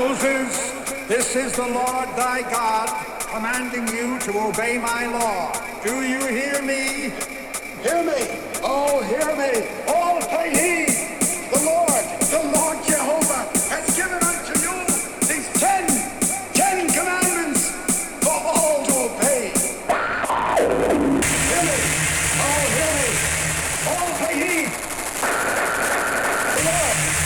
Moses, this is the Lord thy God commanding you to obey my law. Do you hear me? Hear me. Oh, hear me. All take heed.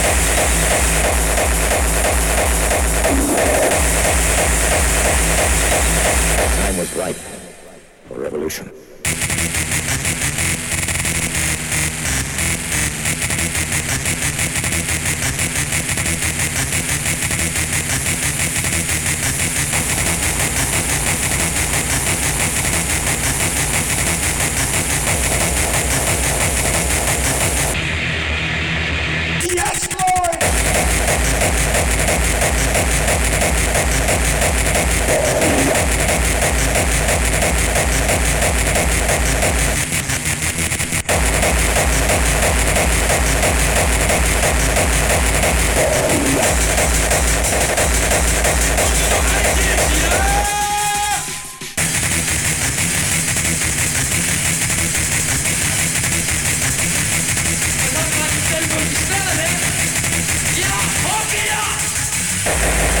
Time was ripe for revolution.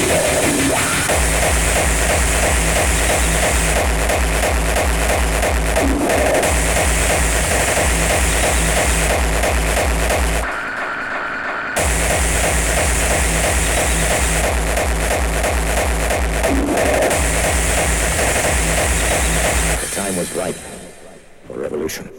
Yeah. right for revolution.